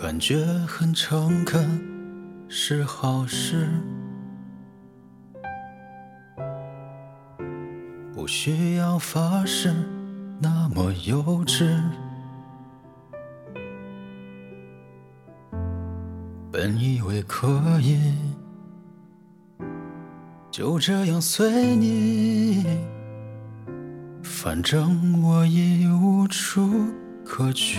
感觉很诚恳，是好事。不需要发誓那么幼稚。本以为可以就这样随你，反正我已无处可去。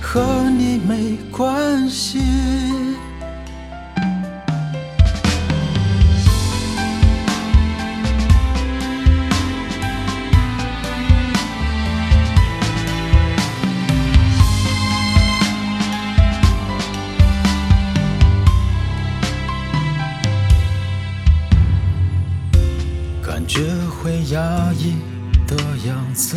和你没关系。感觉会压抑的样子，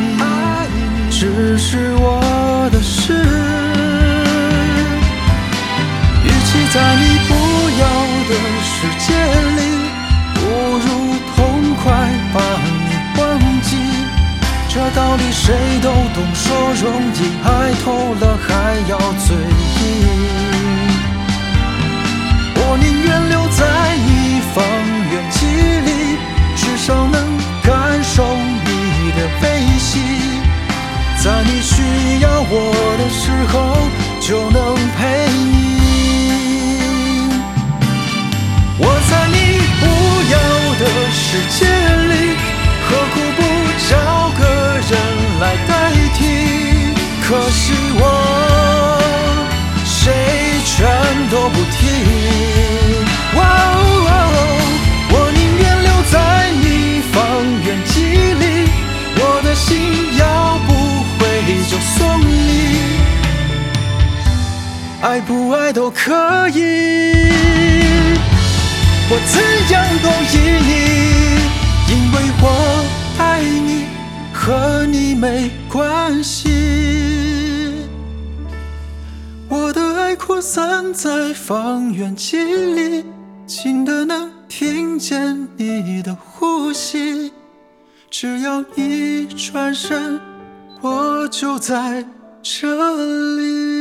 谁都懂，说容易，爱透了还要嘴硬。我宁愿留在你方圆几里，至少能感受你的悲喜，在你需要我的时候就能陪你。我在你不要的世界全都不听。我宁愿留在你方圆几里，我的心要不回就送你，爱不爱都可以，我怎样都依你。因为我爱你，和你没关系。散在方圆几里，近的能听见你的呼吸。只要一转身，我就在这里。